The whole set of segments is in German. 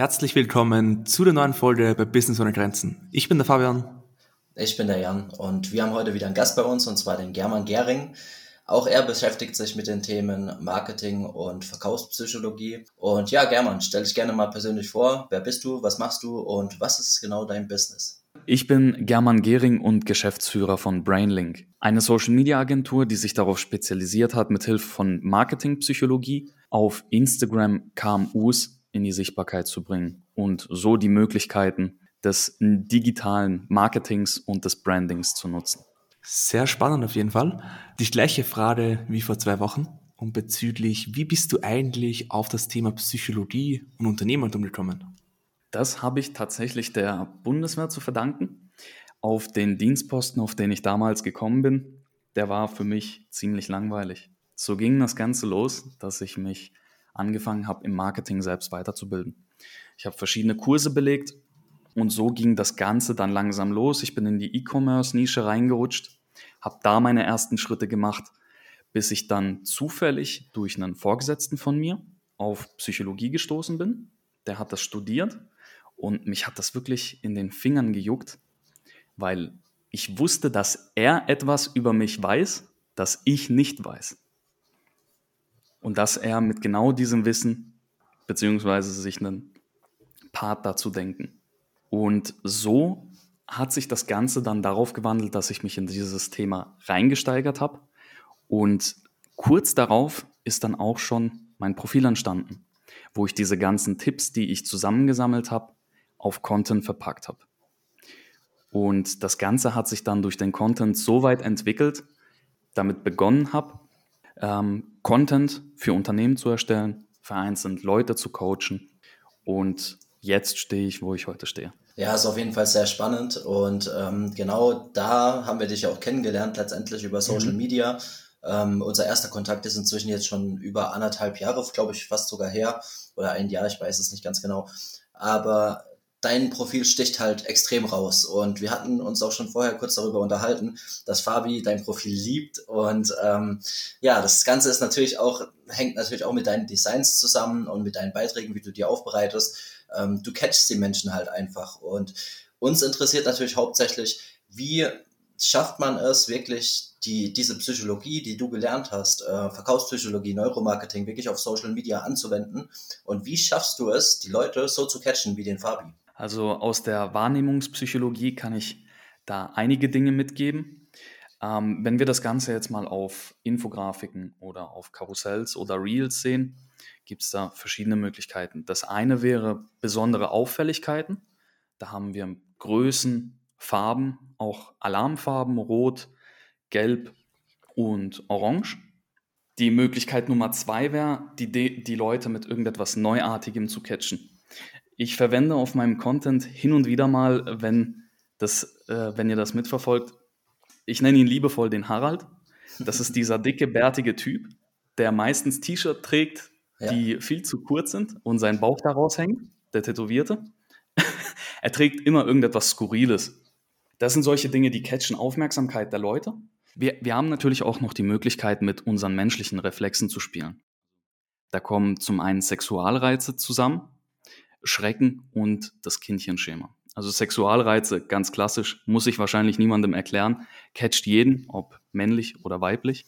Herzlich willkommen zu der neuen Folge bei Business ohne Grenzen. Ich bin der Fabian. Ich bin der Jan und wir haben heute wieder einen Gast bei uns und zwar den German Gering. Auch er beschäftigt sich mit den Themen Marketing und Verkaufspsychologie. Und ja, German, stell dich gerne mal persönlich vor. Wer bist du? Was machst du? Und was ist genau dein Business? Ich bin German Gehring und Geschäftsführer von Brainlink, eine Social-Media-Agentur, die sich darauf spezialisiert hat, mithilfe von Marketingpsychologie auf Instagram KMUs in die Sichtbarkeit zu bringen und so die Möglichkeiten des digitalen Marketings und des Brandings zu nutzen. Sehr spannend auf jeden Fall. Die gleiche Frage wie vor zwei Wochen und bezüglich, wie bist du eigentlich auf das Thema Psychologie und Unternehmertum gekommen? Das habe ich tatsächlich der Bundeswehr zu verdanken. Auf den Dienstposten, auf den ich damals gekommen bin, der war für mich ziemlich langweilig. So ging das Ganze los, dass ich mich angefangen habe, im Marketing selbst weiterzubilden. Ich habe verschiedene Kurse belegt und so ging das Ganze dann langsam los. Ich bin in die E-Commerce-Nische reingerutscht, habe da meine ersten Schritte gemacht, bis ich dann zufällig durch einen Vorgesetzten von mir auf Psychologie gestoßen bin. Der hat das studiert und mich hat das wirklich in den Fingern gejuckt, weil ich wusste, dass er etwas über mich weiß, das ich nicht weiß. Und dass er mit genau diesem Wissen, beziehungsweise sich einen Part dazu denken. Und so hat sich das Ganze dann darauf gewandelt, dass ich mich in dieses Thema reingesteigert habe. Und kurz darauf ist dann auch schon mein Profil entstanden, wo ich diese ganzen Tipps, die ich zusammengesammelt habe, auf Content verpackt habe. Und das Ganze hat sich dann durch den Content so weit entwickelt, damit begonnen habe, ähm, Content für Unternehmen zu erstellen, vereinzelt Leute zu coachen. Und jetzt stehe ich, wo ich heute stehe. Ja, ist auf jeden Fall sehr spannend und ähm, genau da haben wir dich auch kennengelernt, letztendlich über Social mhm. Media. Ähm, unser erster Kontakt ist inzwischen jetzt schon über anderthalb Jahre, glaube ich, fast sogar her oder ein Jahr, ich weiß es nicht ganz genau. Aber dein Profil sticht halt extrem raus. Und wir hatten uns auch schon vorher kurz darüber unterhalten, dass Fabi dein Profil liebt. Und ähm, ja, das Ganze ist natürlich auch, hängt natürlich auch mit deinen Designs zusammen und mit deinen Beiträgen, wie du die aufbereitest. Ähm, du catchst die Menschen halt einfach. Und uns interessiert natürlich hauptsächlich, wie schafft man es wirklich, die, diese Psychologie, die du gelernt hast, äh, Verkaufspsychologie, Neuromarketing, wirklich auf Social Media anzuwenden? Und wie schaffst du es, die Leute so zu catchen wie den Fabi? Also aus der Wahrnehmungspsychologie kann ich da einige Dinge mitgeben. Ähm, wenn wir das Ganze jetzt mal auf Infografiken oder auf Karussells oder Reels sehen, gibt es da verschiedene Möglichkeiten. Das eine wäre besondere Auffälligkeiten. Da haben wir Größen, Farben, auch Alarmfarben, Rot, Gelb und Orange. Die Möglichkeit Nummer zwei wäre, die, die Leute mit irgendetwas Neuartigem zu catchen. Ich verwende auf meinem Content hin und wieder mal, wenn, das, äh, wenn ihr das mitverfolgt, ich nenne ihn liebevoll den Harald. Das ist dieser dicke, bärtige Typ, der meistens T-Shirt trägt, ja. die viel zu kurz sind und sein Bauch daraus hängt, der Tätowierte. er trägt immer irgendetwas Skurriles. Das sind solche Dinge, die catchen Aufmerksamkeit der Leute. Wir, wir haben natürlich auch noch die Möglichkeit, mit unseren menschlichen Reflexen zu spielen. Da kommen zum einen Sexualreize zusammen, Schrecken und das Kindchenschema. Also Sexualreize, ganz klassisch, muss ich wahrscheinlich niemandem erklären, catcht jeden, ob männlich oder weiblich.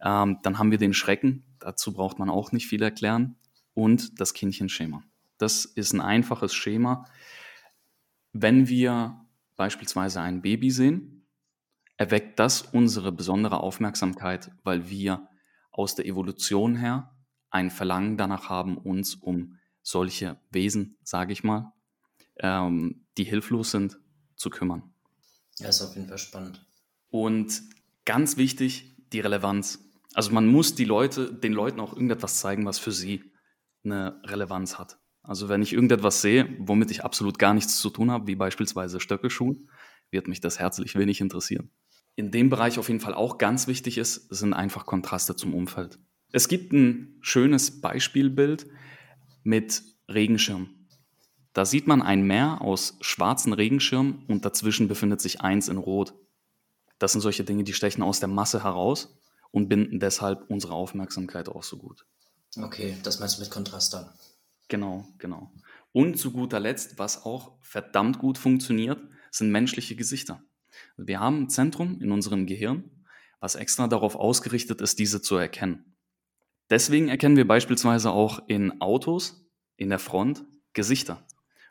Ähm, dann haben wir den Schrecken, dazu braucht man auch nicht viel erklären, und das Kindchenschema. Das ist ein einfaches Schema. Wenn wir beispielsweise ein Baby sehen, erweckt das unsere besondere Aufmerksamkeit, weil wir aus der Evolution her ein Verlangen danach haben, uns um solche Wesen, sage ich mal, ähm, die hilflos sind, zu kümmern. Ja, ist auf jeden Fall spannend. Und ganz wichtig, die Relevanz. Also man muss die Leute, den Leuten auch irgendetwas zeigen, was für sie eine Relevanz hat. Also wenn ich irgendetwas sehe, womit ich absolut gar nichts zu tun habe, wie beispielsweise Stöckelschuhen, wird mich das herzlich wenig interessieren. In dem Bereich auf jeden Fall auch ganz wichtig ist, sind einfach Kontraste zum Umfeld. Es gibt ein schönes Beispielbild, mit Regenschirm. Da sieht man ein Meer aus schwarzen Regenschirmen und dazwischen befindet sich eins in Rot. Das sind solche Dinge, die stechen aus der Masse heraus und binden deshalb unsere Aufmerksamkeit auch so gut. Okay, das meinst du mit Kontrast dann? Genau, genau. Und zu guter Letzt, was auch verdammt gut funktioniert, sind menschliche Gesichter. Wir haben ein Zentrum in unserem Gehirn, was extra darauf ausgerichtet ist, diese zu erkennen. Deswegen erkennen wir beispielsweise auch in Autos in der Front Gesichter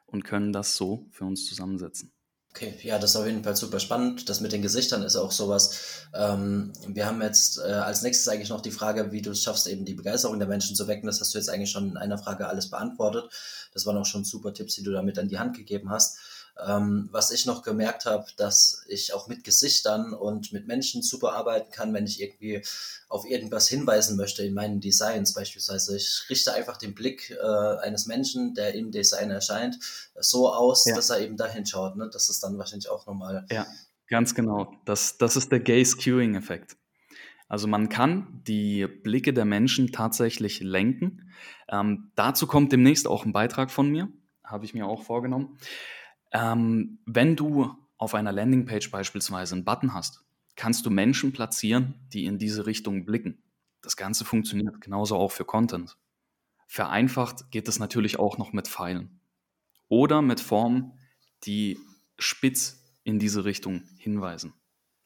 und können das so für uns zusammensetzen. Okay, ja, das ist auf jeden Fall super spannend. Das mit den Gesichtern ist auch sowas. Ähm, wir haben jetzt äh, als nächstes eigentlich noch die Frage, wie du es schaffst, eben die Begeisterung der Menschen zu wecken. Das hast du jetzt eigentlich schon in einer Frage alles beantwortet. Das waren auch schon super Tipps, die du damit an die Hand gegeben hast. Ähm, was ich noch gemerkt habe, dass ich auch mit Gesichtern und mit Menschen super arbeiten kann, wenn ich irgendwie auf irgendwas hinweisen möchte in meinen Designs beispielsweise. Ich richte einfach den Blick äh, eines Menschen, der im Design erscheint, so aus, ja. dass er eben dahin schaut. Ne? Das ist dann wahrscheinlich auch nochmal. Ja, ganz genau. Das, das ist der Gaze-Queuing-Effekt. Also man kann die Blicke der Menschen tatsächlich lenken. Ähm, dazu kommt demnächst auch ein Beitrag von mir, habe ich mir auch vorgenommen. Ähm, wenn du auf einer Landingpage beispielsweise einen Button hast, kannst du Menschen platzieren, die in diese Richtung blicken. Das Ganze funktioniert genauso auch für Content. Vereinfacht geht es natürlich auch noch mit Pfeilen oder mit Formen, die spitz in diese Richtung hinweisen.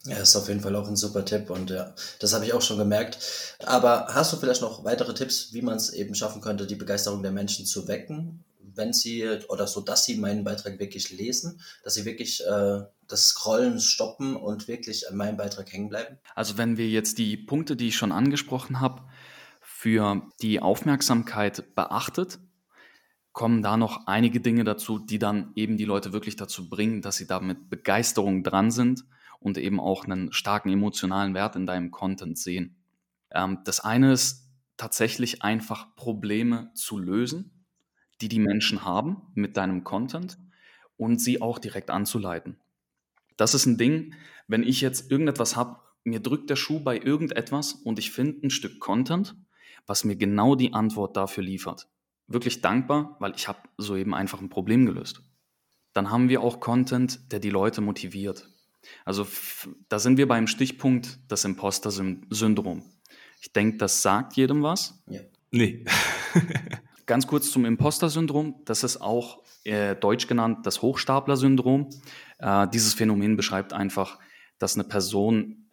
Ja, ist auf jeden Fall auch ein super Tipp und ja, das habe ich auch schon gemerkt. Aber hast du vielleicht noch weitere Tipps, wie man es eben schaffen könnte, die Begeisterung der Menschen zu wecken? Wenn sie oder so, dass sie meinen Beitrag wirklich lesen, dass sie wirklich äh, das Scrollen stoppen und wirklich an meinem Beitrag hängen bleiben? Also wenn wir jetzt die Punkte, die ich schon angesprochen habe, für die Aufmerksamkeit beachtet, kommen da noch einige Dinge dazu, die dann eben die Leute wirklich dazu bringen, dass sie da mit Begeisterung dran sind und eben auch einen starken emotionalen Wert in deinem Content sehen. Ähm, das eine ist tatsächlich einfach Probleme zu lösen die die Menschen haben mit deinem Content und sie auch direkt anzuleiten. Das ist ein Ding, wenn ich jetzt irgendetwas habe, mir drückt der Schuh bei irgendetwas und ich finde ein Stück Content, was mir genau die Antwort dafür liefert. Wirklich dankbar, weil ich habe soeben einfach ein Problem gelöst. Dann haben wir auch Content, der die Leute motiviert. Also da sind wir beim Stichpunkt das Imposter-Syndrom. Ich denke, das sagt jedem was. Ja. Nee. Ganz kurz zum Imposter-Syndrom. Das ist auch äh, deutsch genannt das Hochstapler-Syndrom. Äh, dieses Phänomen beschreibt einfach, dass eine Person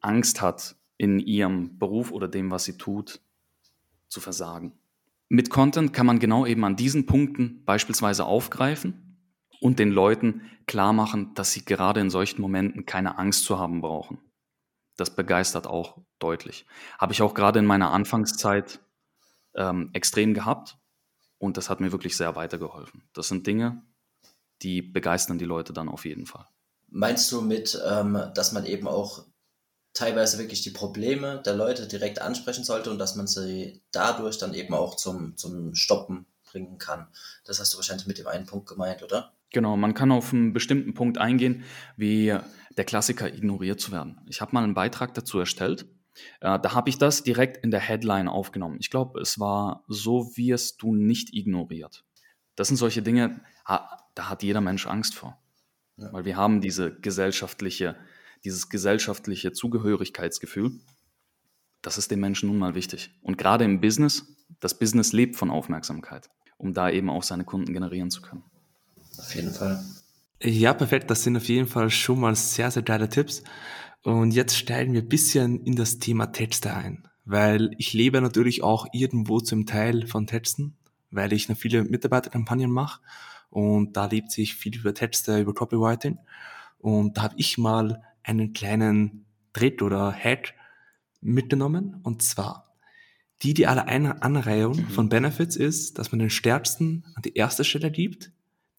Angst hat, in ihrem Beruf oder dem, was sie tut, zu versagen. Mit Content kann man genau eben an diesen Punkten beispielsweise aufgreifen und den Leuten klar machen, dass sie gerade in solchen Momenten keine Angst zu haben brauchen. Das begeistert auch deutlich. Habe ich auch gerade in meiner Anfangszeit ähm, extrem gehabt und das hat mir wirklich sehr weitergeholfen. Das sind Dinge, die begeistern die Leute dann auf jeden Fall. Meinst du mit, ähm, dass man eben auch teilweise wirklich die Probleme der Leute direkt ansprechen sollte und dass man sie dadurch dann eben auch zum, zum Stoppen bringen kann? Das hast du wahrscheinlich mit dem einen Punkt gemeint, oder? Genau, man kann auf einen bestimmten Punkt eingehen, wie der Klassiker ignoriert zu werden. Ich habe mal einen Beitrag dazu erstellt äh, da habe ich das direkt in der Headline aufgenommen. Ich glaube, es war so wirst du nicht ignoriert. Das sind solche Dinge, da hat jeder Mensch Angst vor. Ja. Weil wir haben diese gesellschaftliche, dieses gesellschaftliche Zugehörigkeitsgefühl. Das ist den Menschen nun mal wichtig. Und gerade im Business, das Business lebt von Aufmerksamkeit, um da eben auch seine Kunden generieren zu können. Auf jeden Fall. Ja, perfekt. Das sind auf jeden Fall schon mal sehr, sehr geile Tipps. Und jetzt steigen wir ein bisschen in das Thema Texte ein, weil ich lebe natürlich auch irgendwo zum Teil von Texten, weil ich noch viele Mitarbeiterkampagnen mache und da lebt sich viel über Texte, über Copywriting. Und da habe ich mal einen kleinen Tritt oder Hack mitgenommen und zwar die ideale Anreihung mhm. von Benefits ist, dass man den stärksten an die erste Stelle gibt,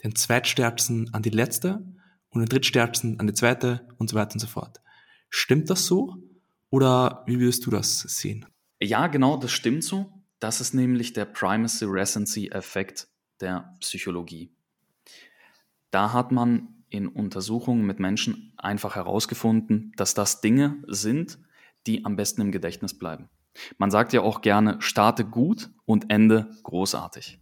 den zweitstärksten an die letzte und den drittstärksten an die zweite und so weiter und so fort. Stimmt das so? Oder wie würdest du das sehen? Ja, genau, das stimmt so. Das ist nämlich der Primacy Recency Effekt der Psychologie. Da hat man in Untersuchungen mit Menschen einfach herausgefunden, dass das Dinge sind, die am besten im Gedächtnis bleiben. Man sagt ja auch gerne, starte gut und ende großartig.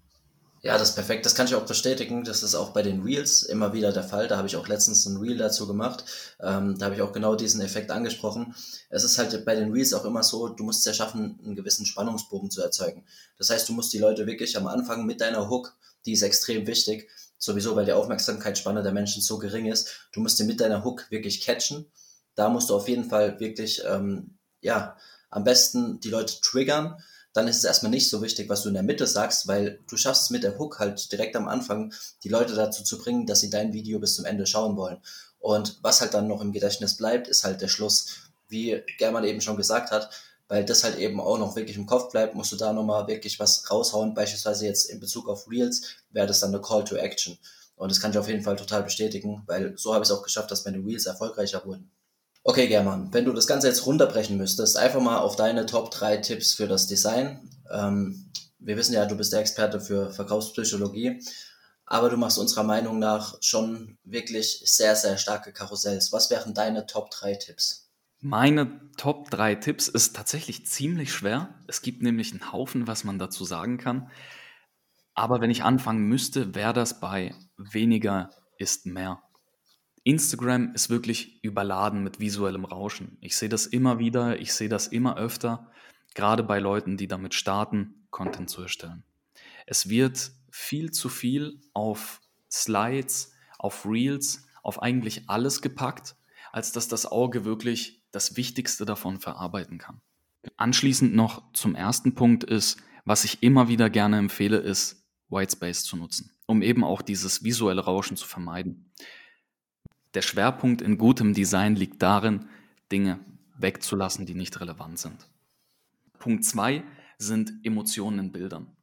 Ja, das ist perfekt. Das kann ich auch bestätigen. Das ist auch bei den Reels immer wieder der Fall. Da habe ich auch letztens ein Reel dazu gemacht. Ähm, da habe ich auch genau diesen Effekt angesprochen. Es ist halt bei den Reels auch immer so, du musst es ja schaffen, einen gewissen Spannungsbogen zu erzeugen. Das heißt, du musst die Leute wirklich am Anfang mit deiner Hook, die ist extrem wichtig, sowieso weil die Aufmerksamkeitsspanne der Menschen so gering ist, du musst sie mit deiner Hook wirklich catchen. Da musst du auf jeden Fall wirklich, ähm, ja, am besten die Leute triggern dann ist es erstmal nicht so wichtig, was du in der Mitte sagst, weil du schaffst es mit der Hook halt direkt am Anfang, die Leute dazu zu bringen, dass sie dein Video bis zum Ende schauen wollen. Und was halt dann noch im Gedächtnis bleibt, ist halt der Schluss. Wie German eben schon gesagt hat, weil das halt eben auch noch wirklich im Kopf bleibt, musst du da nochmal wirklich was raushauen. Beispielsweise jetzt in Bezug auf Reels wäre das dann eine Call to Action. Und das kann ich auf jeden Fall total bestätigen, weil so habe ich es auch geschafft, dass meine Reels erfolgreicher wurden. Okay, German, wenn du das Ganze jetzt runterbrechen müsstest, einfach mal auf deine Top 3 Tipps für das Design. Ähm, wir wissen ja, du bist der Experte für Verkaufspsychologie, aber du machst unserer Meinung nach schon wirklich sehr, sehr starke Karussells. Was wären deine Top 3 Tipps? Meine Top 3 Tipps ist tatsächlich ziemlich schwer. Es gibt nämlich einen Haufen, was man dazu sagen kann. Aber wenn ich anfangen müsste, wäre das bei weniger ist mehr. Instagram ist wirklich überladen mit visuellem Rauschen. Ich sehe das immer wieder, ich sehe das immer öfter, gerade bei Leuten, die damit starten, Content zu erstellen. Es wird viel zu viel auf Slides, auf Reels, auf eigentlich alles gepackt, als dass das Auge wirklich das Wichtigste davon verarbeiten kann. Anschließend noch zum ersten Punkt ist, was ich immer wieder gerne empfehle, ist Whitespace zu nutzen, um eben auch dieses visuelle Rauschen zu vermeiden. Der Schwerpunkt in gutem Design liegt darin, Dinge wegzulassen, die nicht relevant sind. Punkt 2 sind Emotionen in Bildern.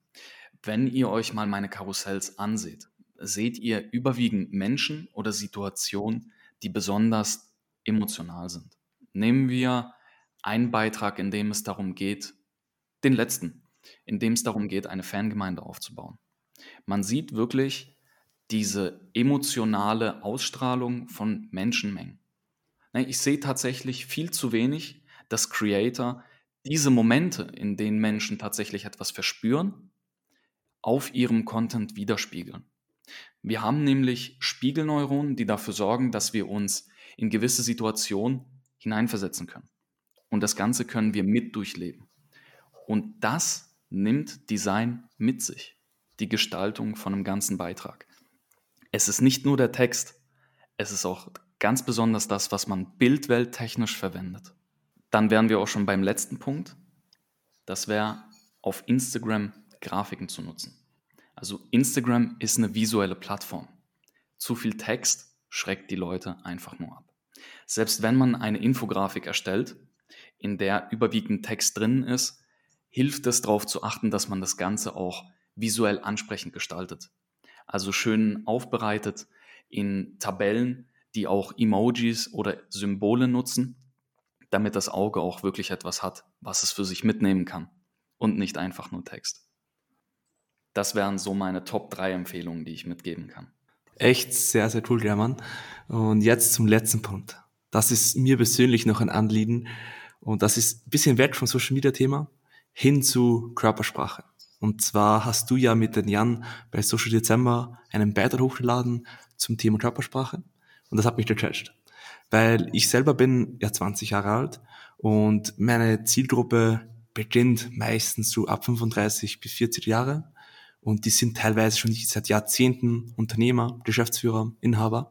Wenn ihr euch mal meine Karussells anseht, seht ihr überwiegend Menschen oder Situationen, die besonders emotional sind. Nehmen wir einen Beitrag, in dem es darum geht, den letzten, in dem es darum geht, eine Fangemeinde aufzubauen. Man sieht wirklich diese emotionale Ausstrahlung von Menschenmengen. Ich sehe tatsächlich viel zu wenig, dass Creator diese Momente, in denen Menschen tatsächlich etwas verspüren, auf ihrem Content widerspiegeln. Wir haben nämlich Spiegelneuronen, die dafür sorgen, dass wir uns in gewisse Situationen hineinversetzen können. Und das Ganze können wir mit durchleben. Und das nimmt Design mit sich, die Gestaltung von einem ganzen Beitrag es ist nicht nur der Text, es ist auch ganz besonders das, was man bildwelttechnisch verwendet. Dann wären wir auch schon beim letzten Punkt. Das wäre auf Instagram Grafiken zu nutzen. Also Instagram ist eine visuelle Plattform. Zu viel Text schreckt die Leute einfach nur ab. Selbst wenn man eine Infografik erstellt, in der überwiegend Text drin ist, hilft es darauf zu achten, dass man das Ganze auch visuell ansprechend gestaltet also schön aufbereitet in Tabellen, die auch Emojis oder Symbole nutzen, damit das Auge auch wirklich etwas hat, was es für sich mitnehmen kann und nicht einfach nur Text. Das wären so meine Top 3 Empfehlungen, die ich mitgeben kann. Echt sehr, sehr cool, German. Und jetzt zum letzten Punkt. Das ist mir persönlich noch ein Anliegen und das ist ein bisschen weg vom Social Media Thema hin zu Körpersprache. Und zwar hast du ja mit den Jan bei Social Dezember einen Beitrag hochgeladen zum Thema Körpersprache. Und das hat mich gecatcht. Weil ich selber bin ja 20 Jahre alt und meine Zielgruppe beginnt meistens so ab 35 bis 40 Jahre. Und die sind teilweise schon seit Jahrzehnten Unternehmer, Geschäftsführer, Inhaber.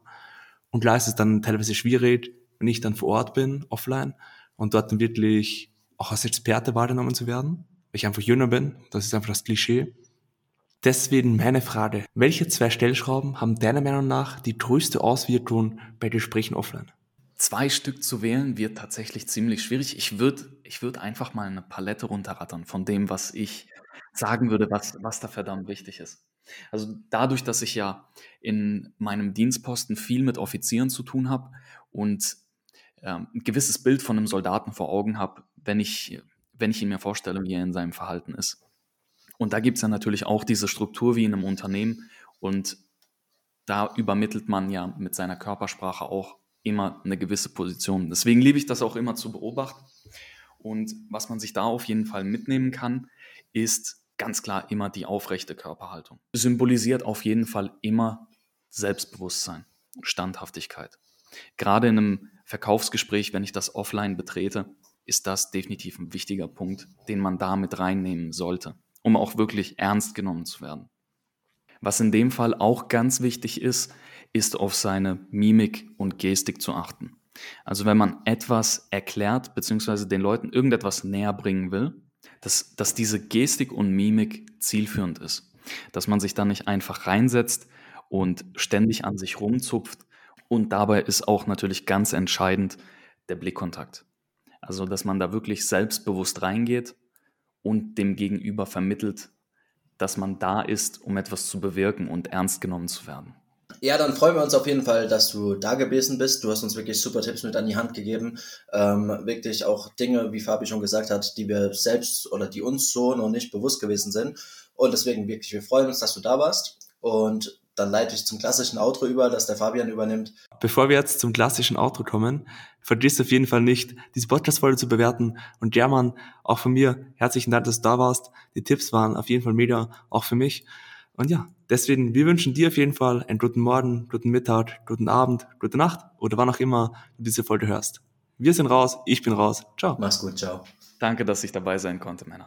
Und klar ist es dann teilweise schwierig, wenn ich dann vor Ort bin, offline, und dort dann wirklich auch als Experte wahrgenommen zu werden ich einfach jünger bin. Das ist einfach das Klischee. Deswegen meine Frage. Welche zwei Stellschrauben haben deiner Meinung nach die größte Auswirkung bei Gesprächen offline? Zwei Stück zu wählen wird tatsächlich ziemlich schwierig. Ich würde ich würd einfach mal eine Palette runterrattern von dem, was ich sagen würde, was, was da verdammt wichtig ist. Also dadurch, dass ich ja in meinem Dienstposten viel mit Offizieren zu tun habe und ähm, ein gewisses Bild von einem Soldaten vor Augen habe, wenn ich wenn ich ihn mir vorstelle, wie er in seinem Verhalten ist. Und da gibt es ja natürlich auch diese Struktur wie in einem Unternehmen und da übermittelt man ja mit seiner Körpersprache auch immer eine gewisse Position. Deswegen liebe ich das auch immer zu beobachten. Und was man sich da auf jeden Fall mitnehmen kann, ist ganz klar immer die aufrechte Körperhaltung. Symbolisiert auf jeden Fall immer Selbstbewusstsein, Standhaftigkeit. Gerade in einem Verkaufsgespräch, wenn ich das offline betrete, ist das definitiv ein wichtiger Punkt, den man da mit reinnehmen sollte, um auch wirklich ernst genommen zu werden. Was in dem Fall auch ganz wichtig ist, ist auf seine Mimik und Gestik zu achten. Also wenn man etwas erklärt, beziehungsweise den Leuten irgendetwas näher bringen will, dass, dass diese Gestik und Mimik zielführend ist. Dass man sich da nicht einfach reinsetzt und ständig an sich rumzupft. Und dabei ist auch natürlich ganz entscheidend der Blickkontakt. Also, dass man da wirklich selbstbewusst reingeht und dem Gegenüber vermittelt, dass man da ist, um etwas zu bewirken und ernst genommen zu werden. Ja, dann freuen wir uns auf jeden Fall, dass du da gewesen bist. Du hast uns wirklich super Tipps mit an die Hand gegeben. Ähm, wirklich auch Dinge, wie Fabi schon gesagt hat, die wir selbst oder die uns so noch nicht bewusst gewesen sind. Und deswegen wirklich, wir freuen uns, dass du da warst. Und dann leite ich zum klassischen Outro über, das der Fabian übernimmt. Bevor wir jetzt zum klassischen Outro kommen, vergiss auf jeden Fall nicht, diese Podcast-Folge zu bewerten. Und German, auch von mir, herzlichen Dank, dass du da warst. Die Tipps waren auf jeden Fall mega, auch für mich. Und ja, deswegen, wir wünschen dir auf jeden Fall einen guten Morgen, guten Mittag, guten Abend, gute Nacht oder wann auch immer du diese Folge hörst. Wir sind raus, ich bin raus. Ciao. Mach's gut, ciao. Danke, dass ich dabei sein konnte, Männer.